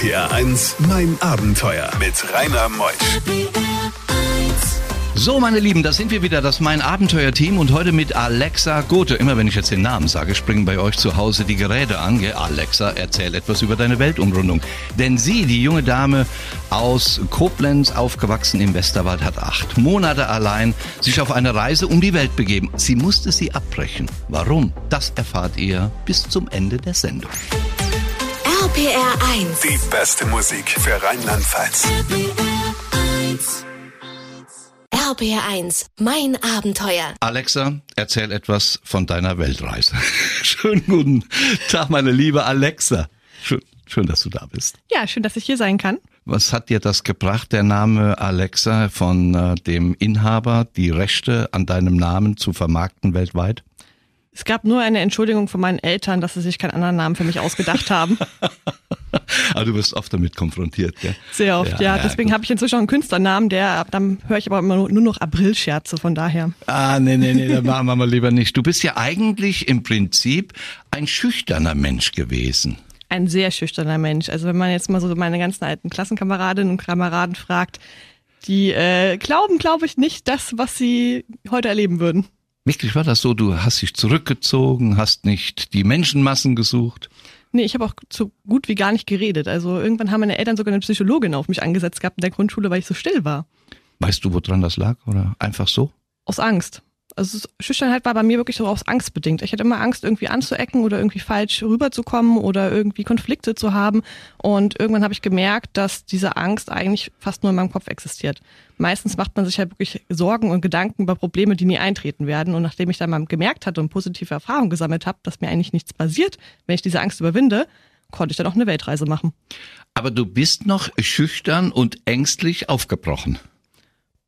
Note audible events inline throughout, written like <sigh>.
RPR 1, mein Abenteuer mit Rainer Meusch. So, meine Lieben, da sind wir wieder, das Mein Abenteuer-Team und heute mit Alexa Gothe. Immer wenn ich jetzt den Namen sage, springen bei euch zu Hause die Geräte an. Gell? Alexa, erzähl etwas über deine Weltumrundung. Denn sie, die junge Dame aus Koblenz, aufgewachsen im Westerwald, hat acht Monate allein sich auf eine Reise um die Welt begeben. Sie musste sie abbrechen. Warum? Das erfahrt ihr bis zum Ende der Sendung. RPR 1. Die beste Musik für Rheinland-Pfalz. RPR 1. Mein Abenteuer. Alexa, erzähl etwas von deiner Weltreise. <laughs> Schönen guten Tag, meine liebe Alexa. Schön, schön, dass du da bist. Ja, schön, dass ich hier sein kann. Was hat dir das gebracht, der Name Alexa von äh, dem Inhaber, die Rechte an deinem Namen zu vermarkten weltweit? Es gab nur eine Entschuldigung von meinen Eltern, dass sie sich keinen anderen Namen für mich ausgedacht haben. Aber <laughs> du wirst oft damit konfrontiert, gell? Sehr oft, ja. Ja, ja, Deswegen habe ich inzwischen auch einen Künstlernamen, der, dann höre ich aber immer nur, nur noch Aprilscherze, von daher. Ah, nee, nee, nee, da machen wir mal lieber nicht. Du bist ja eigentlich im Prinzip ein schüchterner Mensch gewesen. Ein sehr schüchterner Mensch. Also wenn man jetzt mal so meine ganzen alten Klassenkameradinnen und Kameraden fragt, die äh, glauben, glaube ich, nicht das, was sie heute erleben würden. Wirklich war das so, du hast dich zurückgezogen, hast nicht die Menschenmassen gesucht. Nee, ich habe auch so gut wie gar nicht geredet. Also irgendwann haben meine Eltern sogar eine Psychologin auf mich angesetzt gehabt in der Grundschule, weil ich so still war. Weißt du, woran das lag oder einfach so? Aus Angst. Also Schüchternheit war bei mir wirklich so aus Angst bedingt. Ich hatte immer Angst, irgendwie anzuecken oder irgendwie falsch rüberzukommen oder irgendwie Konflikte zu haben. Und irgendwann habe ich gemerkt, dass diese Angst eigentlich fast nur in meinem Kopf existiert. Meistens macht man sich halt wirklich Sorgen und Gedanken über Probleme, die nie eintreten werden. Und nachdem ich dann mal gemerkt hatte und positive Erfahrungen gesammelt habe, dass mir eigentlich nichts passiert, wenn ich diese Angst überwinde, konnte ich dann auch eine Weltreise machen. Aber du bist noch schüchtern und ängstlich aufgebrochen.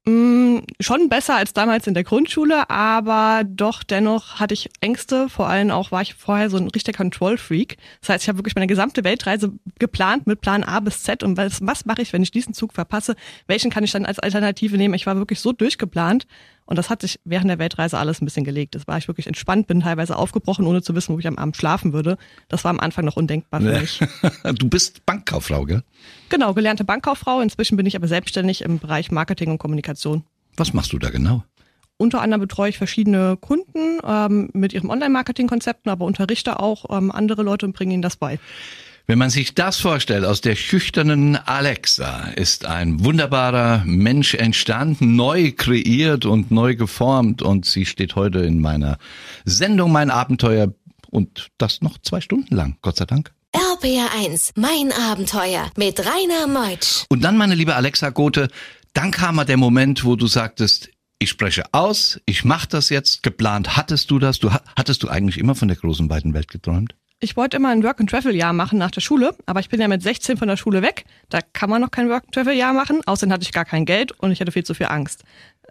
Mm, schon besser als damals in der Grundschule, aber doch dennoch hatte ich Ängste. Vor allem auch war ich vorher so ein richtiger Control-Freak. Das heißt, ich habe wirklich meine gesamte Weltreise geplant mit Plan A bis Z und was, was mache ich, wenn ich diesen Zug verpasse? Welchen kann ich dann als Alternative nehmen? Ich war wirklich so durchgeplant und das hat sich während der Weltreise alles ein bisschen gelegt. Das war ich wirklich entspannt, bin teilweise aufgebrochen, ohne zu wissen, wo ich am Abend schlafen würde. Das war am Anfang noch undenkbar für mich. <laughs> Du bist Bankkauffrau, gell? Genau, gelernte Bankkauffrau. Inzwischen bin ich aber selbstständig im Bereich Marketing und Kommunikation. Was machst du da genau? Unter anderem betreue ich verschiedene Kunden ähm, mit ihren Online-Marketing-Konzepten, aber unterrichte auch ähm, andere Leute und bringe ihnen das bei. Wenn man sich das vorstellt, aus der schüchternen Alexa ist ein wunderbarer Mensch entstanden, neu kreiert und neu geformt und sie steht heute in meiner Sendung Mein Abenteuer und das noch zwei Stunden lang, Gott sei Dank. RPR 1. Mein Abenteuer mit Rainer Meutsch. Und dann, meine liebe Alexa Gothe, dann kam mal der Moment, wo du sagtest, ich spreche aus, ich mache das jetzt, geplant hattest du das, du ha- hattest du eigentlich immer von der großen weiten Welt geträumt? Ich wollte immer ein Work-and-Travel-Jahr machen nach der Schule, aber ich bin ja mit 16 von der Schule weg. Da kann man noch kein Work-and-Travel-Jahr machen. Außerdem hatte ich gar kein Geld und ich hatte viel zu viel Angst.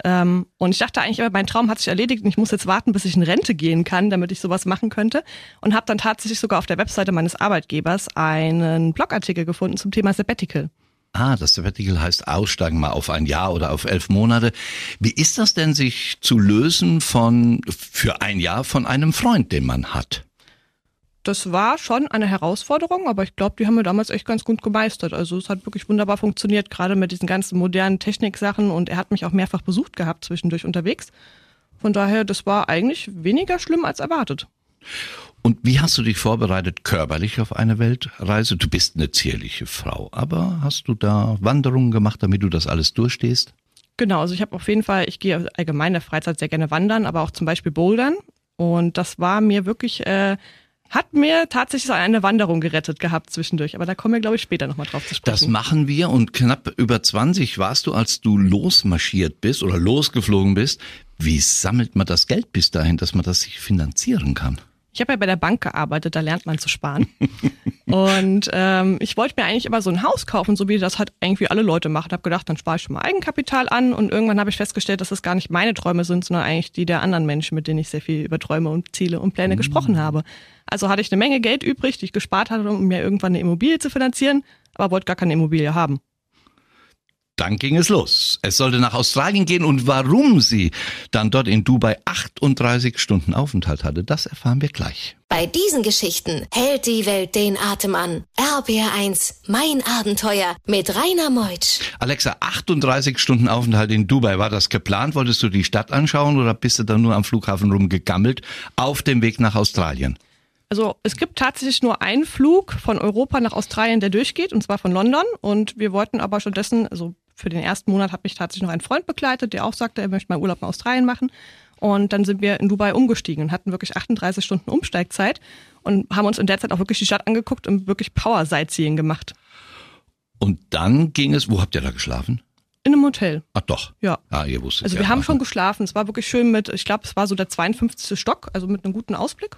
Ähm, und ich dachte eigentlich mein Traum hat sich erledigt und ich muss jetzt warten, bis ich in Rente gehen kann, damit ich sowas machen könnte. Und habe dann tatsächlich sogar auf der Webseite meines Arbeitgebers einen Blogartikel gefunden zum Thema Sabbatical. Ah, das Sabbatical heißt aussteigen mal auf ein Jahr oder auf elf Monate. Wie ist das denn, sich zu lösen von, für ein Jahr von einem Freund, den man hat? Das war schon eine Herausforderung, aber ich glaube, die haben wir damals echt ganz gut gemeistert. Also es hat wirklich wunderbar funktioniert, gerade mit diesen ganzen modernen Techniksachen und er hat mich auch mehrfach besucht gehabt zwischendurch unterwegs. Von daher, das war eigentlich weniger schlimm als erwartet. Und wie hast du dich vorbereitet körperlich auf eine Weltreise? Du bist eine zierliche Frau, aber hast du da Wanderungen gemacht, damit du das alles durchstehst? Genau, also ich habe auf jeden Fall, ich gehe allgemein in der Freizeit sehr gerne wandern, aber auch zum Beispiel bouldern. Und das war mir wirklich, äh, hat mir tatsächlich so eine Wanderung gerettet gehabt zwischendurch. Aber da kommen wir, glaube ich, später nochmal drauf zu sprechen. Das machen wir und knapp über 20 warst du, als du losmarschiert bist oder losgeflogen bist. Wie sammelt man das Geld bis dahin, dass man das sich finanzieren kann? Ich habe ja bei der Bank gearbeitet, da lernt man zu sparen. <laughs> und ähm, ich wollte mir eigentlich immer so ein Haus kaufen, so wie das halt irgendwie alle Leute machen. Habe gedacht, dann spare ich schon mal Eigenkapital an und irgendwann habe ich festgestellt, dass das gar nicht meine Träume sind, sondern eigentlich die der anderen Menschen, mit denen ich sehr viel über Träume und Ziele und Pläne gesprochen habe. Also hatte ich eine Menge Geld übrig, die ich gespart hatte, um mir irgendwann eine Immobilie zu finanzieren, aber wollte gar keine Immobilie haben. Dann ging es los. Es sollte nach Australien gehen und warum sie dann dort in Dubai 38 Stunden Aufenthalt hatte, das erfahren wir gleich. Bei diesen Geschichten hält die Welt den Atem an. RBR1, mein Abenteuer mit Rainer Meutsch. Alexa, 38 Stunden Aufenthalt in Dubai. War das geplant? Wolltest du die Stadt anschauen oder bist du dann nur am Flughafen rumgegammelt auf dem Weg nach Australien? Also es gibt tatsächlich nur einen Flug von Europa nach Australien, der durchgeht, und zwar von London. Und wir wollten aber stattdessen, also für den ersten Monat hat mich tatsächlich noch ein Freund begleitet, der auch sagte, er möchte mal Urlaub in Australien machen. Und dann sind wir in Dubai umgestiegen und hatten wirklich 38 Stunden Umsteigzeit und haben uns in der Zeit auch wirklich die Stadt angeguckt und wirklich Power-Sightseeing gemacht. Und dann ging es, wo habt ihr da geschlafen? In einem Hotel. Ach doch. Ja. Ah, ihr wusstet Also ja wir haben davon. schon geschlafen. Es war wirklich schön mit, ich glaube, es war so der 52. Stock, also mit einem guten Ausblick.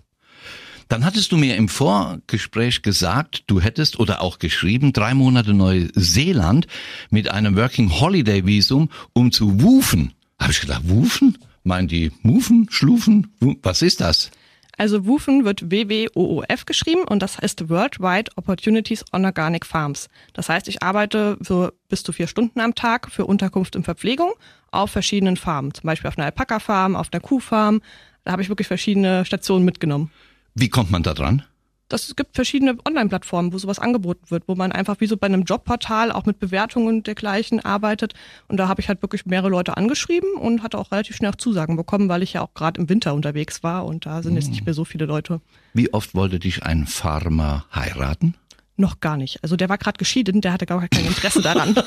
Dann hattest du mir im Vorgespräch gesagt, du hättest oder auch geschrieben, drei Monate Neuseeland mit einem Working Holiday Visum, um zu wufen. Habe ich gedacht, wufen? Meinen die Mufen, Schlufen? Was ist das? Also WUFEN wird W-W-O-O-F geschrieben und das heißt Worldwide Opportunities on Organic Farms. Das heißt, ich arbeite für bis zu vier Stunden am Tag für Unterkunft und Verpflegung auf verschiedenen Farmen. Zum Beispiel auf einer Alpaka-Farm, auf einer Kuhfarm. Da habe ich wirklich verschiedene Stationen mitgenommen. Wie kommt man da dran? Das, es gibt verschiedene Online-Plattformen, wo sowas angeboten wird, wo man einfach wie so bei einem Jobportal auch mit Bewertungen und dergleichen arbeitet. Und da habe ich halt wirklich mehrere Leute angeschrieben und hatte auch relativ schnell auch Zusagen bekommen, weil ich ja auch gerade im Winter unterwegs war und da sind jetzt nicht mehr so viele Leute. Wie oft wollte dich ein Farmer heiraten? Noch gar nicht. Also der war gerade geschieden, der hatte gar kein Interesse daran. <laughs>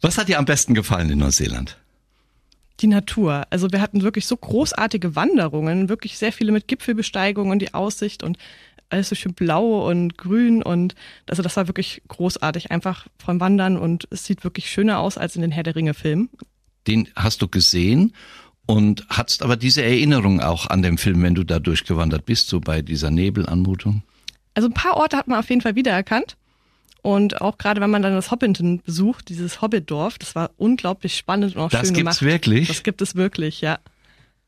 Was hat dir am besten gefallen in Neuseeland? Die Natur. Also wir hatten wirklich so großartige Wanderungen, wirklich sehr viele mit Gipfelbesteigungen, die Aussicht und alles so schön blau und grün und also das war wirklich großartig, einfach vom Wandern und es sieht wirklich schöner aus als in den Herr der Ringe Filmen. Den hast du gesehen und hattest aber diese Erinnerung auch an den Film, wenn du da durchgewandert bist, so bei dieser Nebelanmutung? Also ein paar Orte hat man auf jeden Fall wiedererkannt. Und auch gerade wenn man dann das Hobbiton besucht, dieses Hobbitdorf, das war unglaublich spannend und auch Das schön gibt's gemacht. wirklich? Das gibt es wirklich, ja.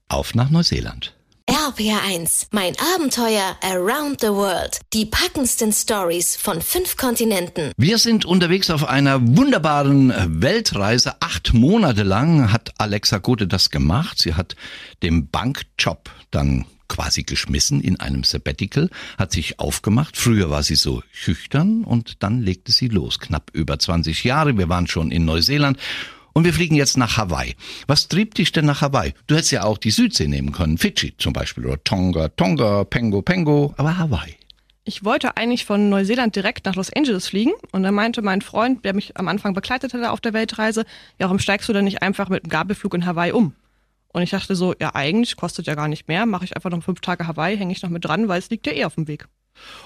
Auf nach Neuseeland. RPR1, mein Abenteuer around the world. Die packendsten Stories von fünf Kontinenten. Wir sind unterwegs auf einer wunderbaren Weltreise. Acht Monate lang hat Alexa Gothe das gemacht. Sie hat den Bankjob dann quasi geschmissen in einem Sabbatical, hat sich aufgemacht. Früher war sie so schüchtern und dann legte sie los. Knapp über 20 Jahre. Wir waren schon in Neuseeland. Und wir fliegen jetzt nach Hawaii. Was trieb dich denn nach Hawaii? Du hättest ja auch die Südsee nehmen können. Fidschi zum Beispiel oder Tonga, Tonga, Pengo, Pengo. Aber Hawaii. Ich wollte eigentlich von Neuseeland direkt nach Los Angeles fliegen und dann meinte mein Freund, der mich am Anfang begleitet hatte auf der Weltreise, ja, warum steigst du denn nicht einfach mit einem Gabelflug in Hawaii um? Und ich dachte so, ja, eigentlich kostet ja gar nicht mehr, mache ich einfach noch fünf Tage Hawaii, hänge ich noch mit dran, weil es liegt ja eh auf dem Weg.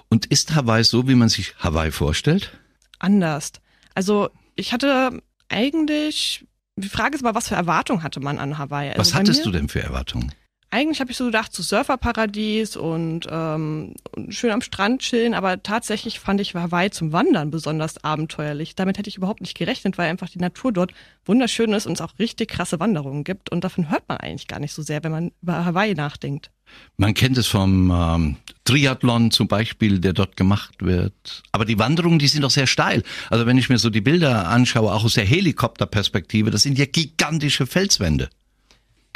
Und ist Hawaii so, wie man sich Hawaii vorstellt? Anders. Also ich hatte eigentlich, die Frage ist aber, was für Erwartungen hatte man an Hawaii? Also Was hattest mir- du denn für Erwartungen? Eigentlich habe ich so gedacht, so Surferparadies und, ähm, schön am Strand chillen, aber tatsächlich fand ich Hawaii zum Wandern besonders abenteuerlich. Damit hätte ich überhaupt nicht gerechnet, weil einfach die Natur dort wunderschön ist und es auch richtig krasse Wanderungen gibt. Und davon hört man eigentlich gar nicht so sehr, wenn man über Hawaii nachdenkt. Man kennt es vom ähm, Triathlon zum Beispiel, der dort gemacht wird. Aber die Wanderungen, die sind doch sehr steil. Also wenn ich mir so die Bilder anschaue, auch aus der Helikopterperspektive, das sind ja gigantische Felswände.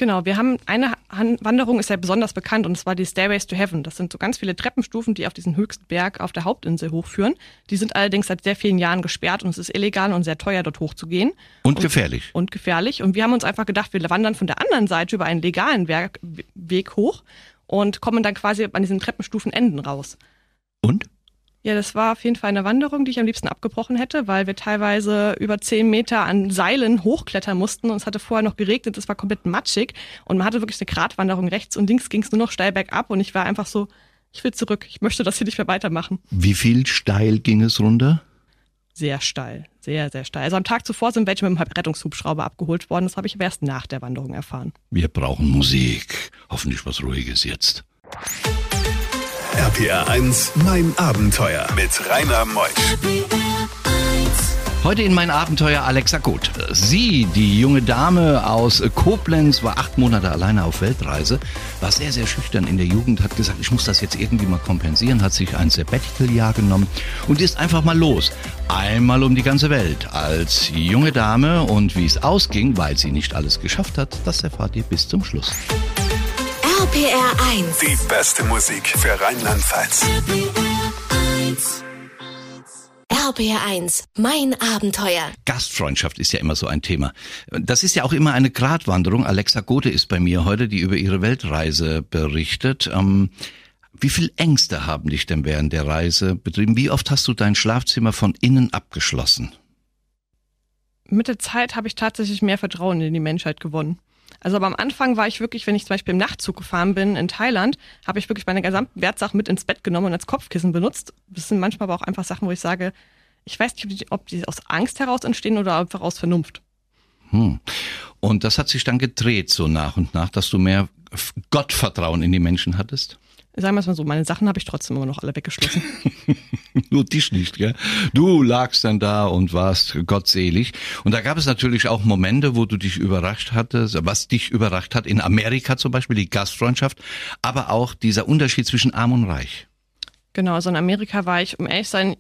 Genau, wir haben eine Wanderung ist ja besonders bekannt und zwar die Stairways to Heaven. Das sind so ganz viele Treppenstufen, die auf diesen höchsten Berg auf der Hauptinsel hochführen. Die sind allerdings seit sehr vielen Jahren gesperrt und es ist illegal und sehr teuer dort hochzugehen. Und gefährlich. und gefährlich. Und wir haben uns einfach gedacht, wir wandern von der anderen Seite über einen legalen Weg hoch und kommen dann quasi an diesen Treppenstufenenden raus. Und? Ja, das war auf jeden Fall eine Wanderung, die ich am liebsten abgebrochen hätte, weil wir teilweise über zehn Meter an Seilen hochklettern mussten und es hatte vorher noch geregnet, es war komplett matschig und man hatte wirklich eine Gratwanderung rechts und links ging es nur noch steil bergab und ich war einfach so, ich will zurück, ich möchte das hier nicht mehr weitermachen. Wie viel steil ging es runter? Sehr steil, sehr, sehr steil. Also am Tag zuvor sind welche mit dem Rettungshubschrauber abgeholt worden, das habe ich aber erst nach der Wanderung erfahren. Wir brauchen Musik. Hoffentlich was Ruhiges jetzt. RPR 1, mein Abenteuer mit Rainer Meusch. Heute in mein Abenteuer Alexa Goth. Sie, die junge Dame aus Koblenz, war acht Monate alleine auf Weltreise, war sehr, sehr schüchtern in der Jugend, hat gesagt, ich muss das jetzt irgendwie mal kompensieren, hat sich ein Sabbatical-Jahr genommen und ist einfach mal los. Einmal um die ganze Welt als junge Dame und wie es ausging, weil sie nicht alles geschafft hat, das erfahrt ihr bis zum Schluss. RPR 1. Die beste Musik für Rheinland-Pfalz. RPR RBR1, mein Abenteuer. Gastfreundschaft ist ja immer so ein Thema. Das ist ja auch immer eine Gratwanderung. Alexa Gothe ist bei mir heute, die über ihre Weltreise berichtet. Ähm, wie viel Ängste haben dich denn während der Reise betrieben? Wie oft hast du dein Schlafzimmer von innen abgeschlossen? Mit der Zeit habe ich tatsächlich mehr Vertrauen in die Menschheit gewonnen. Also aber am Anfang war ich wirklich, wenn ich zum Beispiel im Nachtzug gefahren bin in Thailand, habe ich wirklich meine gesamten Wertsachen mit ins Bett genommen und als Kopfkissen benutzt. Das sind manchmal aber auch einfach Sachen, wo ich sage, ich weiß nicht, ob die, ob die aus Angst heraus entstehen oder einfach aus Vernunft. Hm. Und das hat sich dann gedreht so nach und nach, dass du mehr Gottvertrauen in die Menschen hattest? Sagen wir es mal so, meine Sachen habe ich trotzdem immer noch alle weggeschlossen. <laughs> Nur dich nicht, gell? Du lagst dann da und warst gottselig. Und da gab es natürlich auch Momente, wo du dich überrascht hattest, was dich überrascht hat, in Amerika zum Beispiel, die Gastfreundschaft, aber auch dieser Unterschied zwischen Arm und Reich. Genau, also in Amerika war ich, um ehrlich zu sein,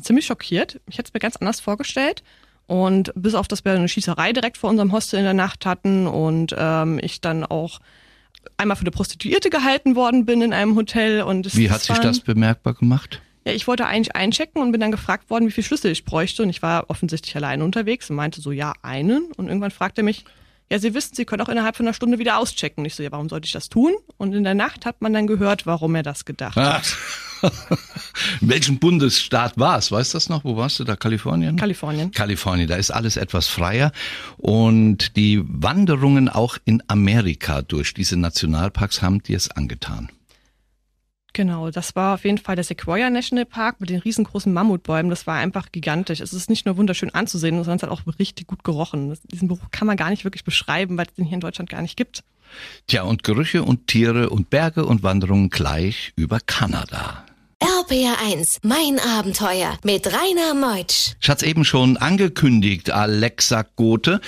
ziemlich schockiert. Ich hätte es mir ganz anders vorgestellt. Und bis auf, dass wir eine Schießerei direkt vor unserem Hostel in der Nacht hatten und ähm, ich dann auch einmal für eine Prostituierte gehalten worden bin in einem Hotel. Und Wie hat sich das bemerkbar gemacht? Ja, ich wollte eigentlich einchecken und bin dann gefragt worden, wie viel Schlüssel ich bräuchte. Und ich war offensichtlich alleine unterwegs und meinte so, ja, einen. Und irgendwann fragte er mich, ja, Sie wissen, Sie können auch innerhalb von einer Stunde wieder auschecken. Und ich so, ja, warum sollte ich das tun? Und in der Nacht hat man dann gehört, warum er das gedacht hat. <laughs> in welchem Bundesstaat war es? Weißt du das noch? Wo warst du da? Kalifornien? Kalifornien. Kalifornien, da ist alles etwas freier. Und die Wanderungen auch in Amerika durch diese Nationalparks haben dir es angetan. Genau, das war auf jeden Fall der Sequoia National Park mit den riesengroßen Mammutbäumen. Das war einfach gigantisch. Es ist nicht nur wunderschön anzusehen, sondern es hat auch richtig gut gerochen. Diesen Geruch kann man gar nicht wirklich beschreiben, weil es den hier in Deutschland gar nicht gibt. Tja, und Gerüche und Tiere und Berge und Wanderungen gleich über Kanada. RPR1, mein Abenteuer mit Rainer Meutsch. Ich hatte eben schon angekündigt, Alexa Gothe,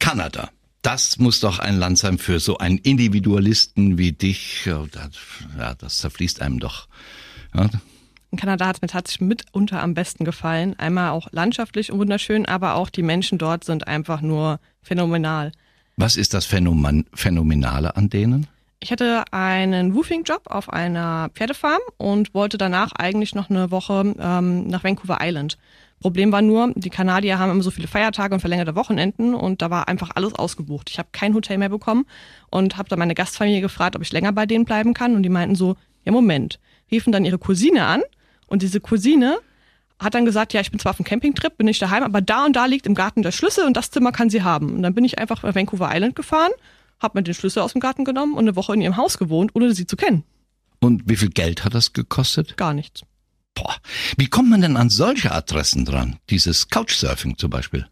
Kanada. Das muss doch ein Land sein für so einen Individualisten wie dich. Ja, das zerfließt einem doch. Ja. In Kanada hat es mir tatsächlich mitunter am besten gefallen. Einmal auch landschaftlich und wunderschön, aber auch die Menschen dort sind einfach nur phänomenal. Was ist das Phänomen Phänomenale an denen? Ich hatte einen Woofing-Job auf einer Pferdefarm und wollte danach eigentlich noch eine Woche ähm, nach Vancouver Island. Problem war nur, die Kanadier haben immer so viele Feiertage und verlängerte Wochenenden und da war einfach alles ausgebucht. Ich habe kein Hotel mehr bekommen und habe dann meine Gastfamilie gefragt, ob ich länger bei denen bleiben kann und die meinten so, ja Moment, riefen dann ihre Cousine an und diese Cousine hat dann gesagt, ja, ich bin zwar auf dem Campingtrip, bin nicht daheim, aber da und da liegt im Garten der Schlüssel und das Zimmer kann sie haben. Und dann bin ich einfach nach Vancouver Island gefahren, habe mir den Schlüssel aus dem Garten genommen und eine Woche in ihrem Haus gewohnt, ohne sie zu kennen. Und wie viel Geld hat das gekostet? Gar nichts. Boah, wie kommt man denn an solche Adressen dran? Dieses Couchsurfing zum Beispiel.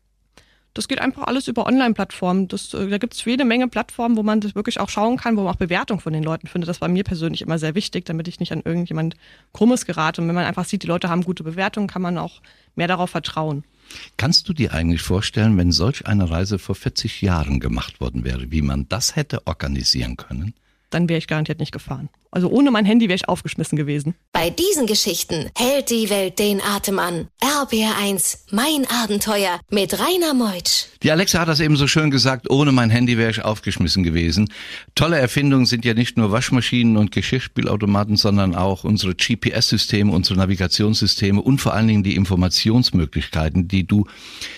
Das geht einfach alles über Online-Plattformen. Äh, da gibt es jede Menge Plattformen, wo man das wirklich auch schauen kann, wo man auch Bewertung von den Leuten findet. Das war mir persönlich immer sehr wichtig, damit ich nicht an irgendjemand Krummes gerate. Und wenn man einfach sieht, die Leute haben gute Bewertungen, kann man auch mehr darauf vertrauen. Kannst du dir eigentlich vorstellen, wenn solch eine Reise vor 40 Jahren gemacht worden wäre, wie man das hätte organisieren können? Dann wäre ich garantiert nicht gefahren. Also ohne mein Handy wäre ich aufgeschmissen gewesen. Bei diesen Geschichten hält die Welt den Atem an. RBR1, mein Abenteuer mit Rainer Meutsch. Die Alexa hat das eben so schön gesagt, ohne mein Handy wäre ich aufgeschmissen gewesen. Tolle Erfindungen sind ja nicht nur Waschmaschinen und Geschirrspülautomaten, sondern auch unsere GPS-Systeme, unsere Navigationssysteme und vor allen Dingen die Informationsmöglichkeiten, die du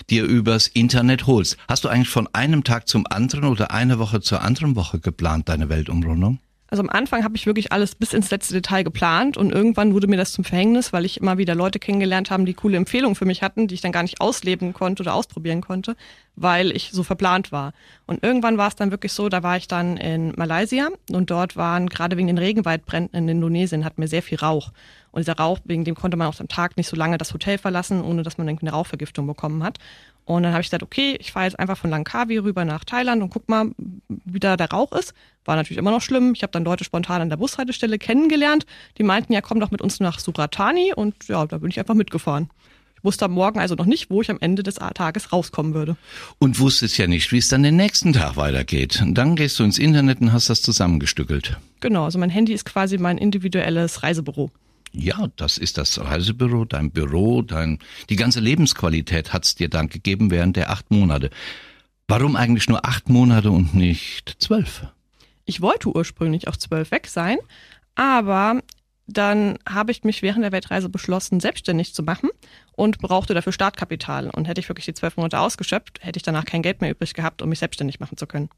dir übers Internet holst. Hast du eigentlich von einem Tag zum anderen oder eine Woche zur anderen Woche geplant, deine Weltumrundung? Also am Anfang habe ich wirklich alles bis ins letzte Detail geplant und irgendwann wurde mir das zum Verhängnis, weil ich immer wieder Leute kennengelernt haben, die coole Empfehlungen für mich hatten, die ich dann gar nicht ausleben konnte oder ausprobieren konnte, weil ich so verplant war. Und irgendwann war es dann wirklich so, da war ich dann in Malaysia und dort waren gerade wegen den Regenwaldbränden in Indonesien hatten wir sehr viel Rauch. Und dieser Rauch, wegen dem konnte man auch am Tag nicht so lange das Hotel verlassen, ohne dass man irgendwie eine Rauchvergiftung bekommen hat. Und dann habe ich gesagt, okay, ich fahre jetzt einfach von Langkawi rüber nach Thailand und guck mal, wie da der Rauch ist. War natürlich immer noch schlimm. Ich habe dann Leute spontan an der Bushaltestelle kennengelernt. Die meinten, ja, komm doch mit uns nach Suratani. Und ja, da bin ich einfach mitgefahren. Ich wusste am Morgen also noch nicht, wo ich am Ende des Tages rauskommen würde. Und wusstest ja nicht, wie es dann den nächsten Tag weitergeht. Und dann gehst du ins Internet und hast das zusammengestückelt. Genau, also mein Handy ist quasi mein individuelles Reisebüro. Ja, das ist das Reisebüro, dein Büro, dein, die ganze Lebensqualität hat's dir dann gegeben während der acht Monate. Warum eigentlich nur acht Monate und nicht zwölf? Ich wollte ursprünglich auch zwölf weg sein, aber dann habe ich mich während der Weltreise beschlossen, selbstständig zu machen und brauchte dafür Startkapital. Und hätte ich wirklich die zwölf Monate ausgeschöpft, hätte ich danach kein Geld mehr übrig gehabt, um mich selbstständig machen zu können.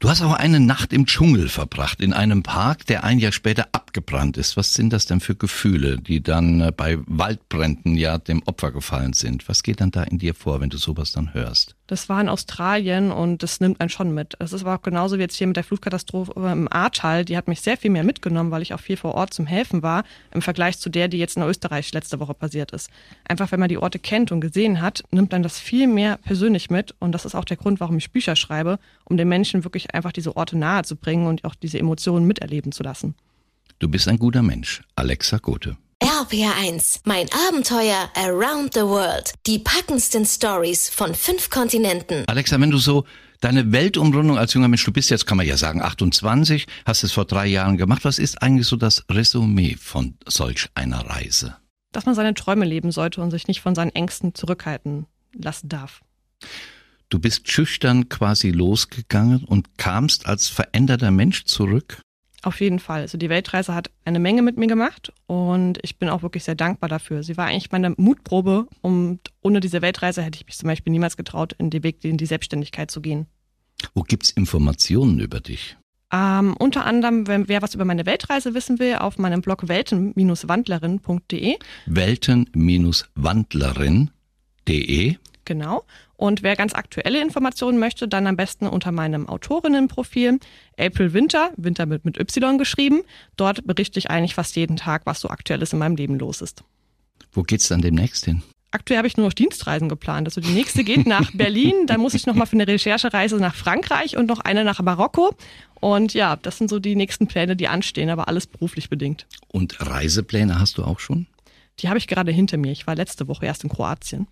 Du hast auch eine Nacht im Dschungel verbracht, in einem Park, der ein Jahr später abgebrannt ist. Was sind das denn für Gefühle, die dann äh, bei Waldbränden ja dem Opfer gefallen sind? Was geht dann da in dir vor, wenn du sowas dann hörst? Das war in Australien und das nimmt einen schon mit. Es ist aber auch genauso wie jetzt hier mit der Flutkatastrophe im Ahrtal. Die hat mich sehr viel mehr mitgenommen, weil ich auch viel vor Ort zum Helfen war, im Vergleich zu der, die jetzt in Österreich letzte Woche passiert ist. Einfach, wenn man die Orte kennt und gesehen hat, nimmt dann das viel mehr persönlich mit. Und das ist auch der Grund, warum ich Bücher schreibe, um den Menschen wirklich einfach diese Orte nahe zu bringen und auch diese Emotionen miterleben zu lassen. Du bist ein guter Mensch, Alexa Gothe. RPR1, mein Abenteuer Around the World. Die packendsten Stories von fünf Kontinenten. Alexa, wenn du so deine Weltumrundung als junger Mensch, du bist jetzt, kann man ja sagen, 28, hast es vor drei Jahren gemacht. Was ist eigentlich so das Resümee von solch einer Reise? Dass man seine Träume leben sollte und sich nicht von seinen Ängsten zurückhalten lassen darf. Du bist schüchtern quasi losgegangen und kamst als veränderter Mensch zurück? Auf jeden Fall. Also die Weltreise hat eine Menge mit mir gemacht und ich bin auch wirklich sehr dankbar dafür. Sie war eigentlich meine Mutprobe und ohne diese Weltreise hätte ich mich zum Beispiel niemals getraut, in den Weg in die Selbstständigkeit zu gehen. Wo gibt's Informationen über dich? Ähm, unter anderem, wenn wer was über meine Weltreise wissen will, auf meinem Blog welten-wandlerin.de. Welten-wandlerin.de. Genau. Und wer ganz aktuelle Informationen möchte, dann am besten unter meinem Autorinnenprofil April Winter, Winter mit, mit Y geschrieben. Dort berichte ich eigentlich fast jeden Tag, was so aktuelles in meinem Leben los ist. Wo geht's dann demnächst hin? Aktuell habe ich nur noch Dienstreisen geplant. Also die nächste geht nach Berlin, <laughs> dann muss ich noch mal für eine Recherchereise nach Frankreich und noch eine nach Marokko. Und ja, das sind so die nächsten Pläne, die anstehen, aber alles beruflich bedingt. Und Reisepläne hast du auch schon? Die habe ich gerade hinter mir. Ich war letzte Woche erst in Kroatien.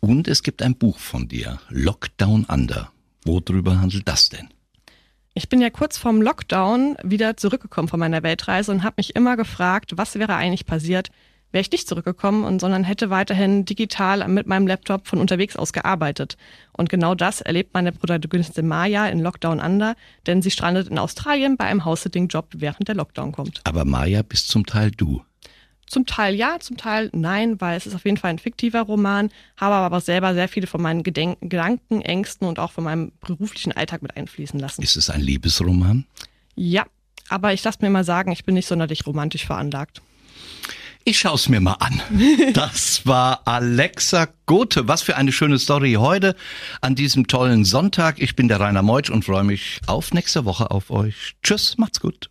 Und es gibt ein Buch von dir, Lockdown Under. Worüber handelt das denn? Ich bin ja kurz vorm Lockdown wieder zurückgekommen von meiner Weltreise und habe mich immer gefragt, was wäre eigentlich passiert, wäre ich nicht zurückgekommen und sondern hätte weiterhin digital mit meinem Laptop von unterwegs aus gearbeitet. Und genau das erlebt meine Protagonistin Maya in Lockdown Under, denn sie strandet in Australien bei einem House-Sitting-Job, während der Lockdown kommt. Aber Maya bist zum Teil du. Zum Teil ja, zum Teil nein, weil es ist auf jeden Fall ein fiktiver Roman, habe aber selber sehr viele von meinen Gedenken, Gedanken, Ängsten und auch von meinem beruflichen Alltag mit einfließen lassen. Ist es ein Liebesroman? Ja, aber ich lasse mir mal sagen, ich bin nicht sonderlich romantisch veranlagt. Ich schaue es mir mal an. <laughs> Das war Alexa Gothe. Was für eine schöne Story heute an diesem tollen Sonntag. Ich bin der Rainer Meutsch und freue mich auf nächste Woche auf euch. Tschüss, macht's gut.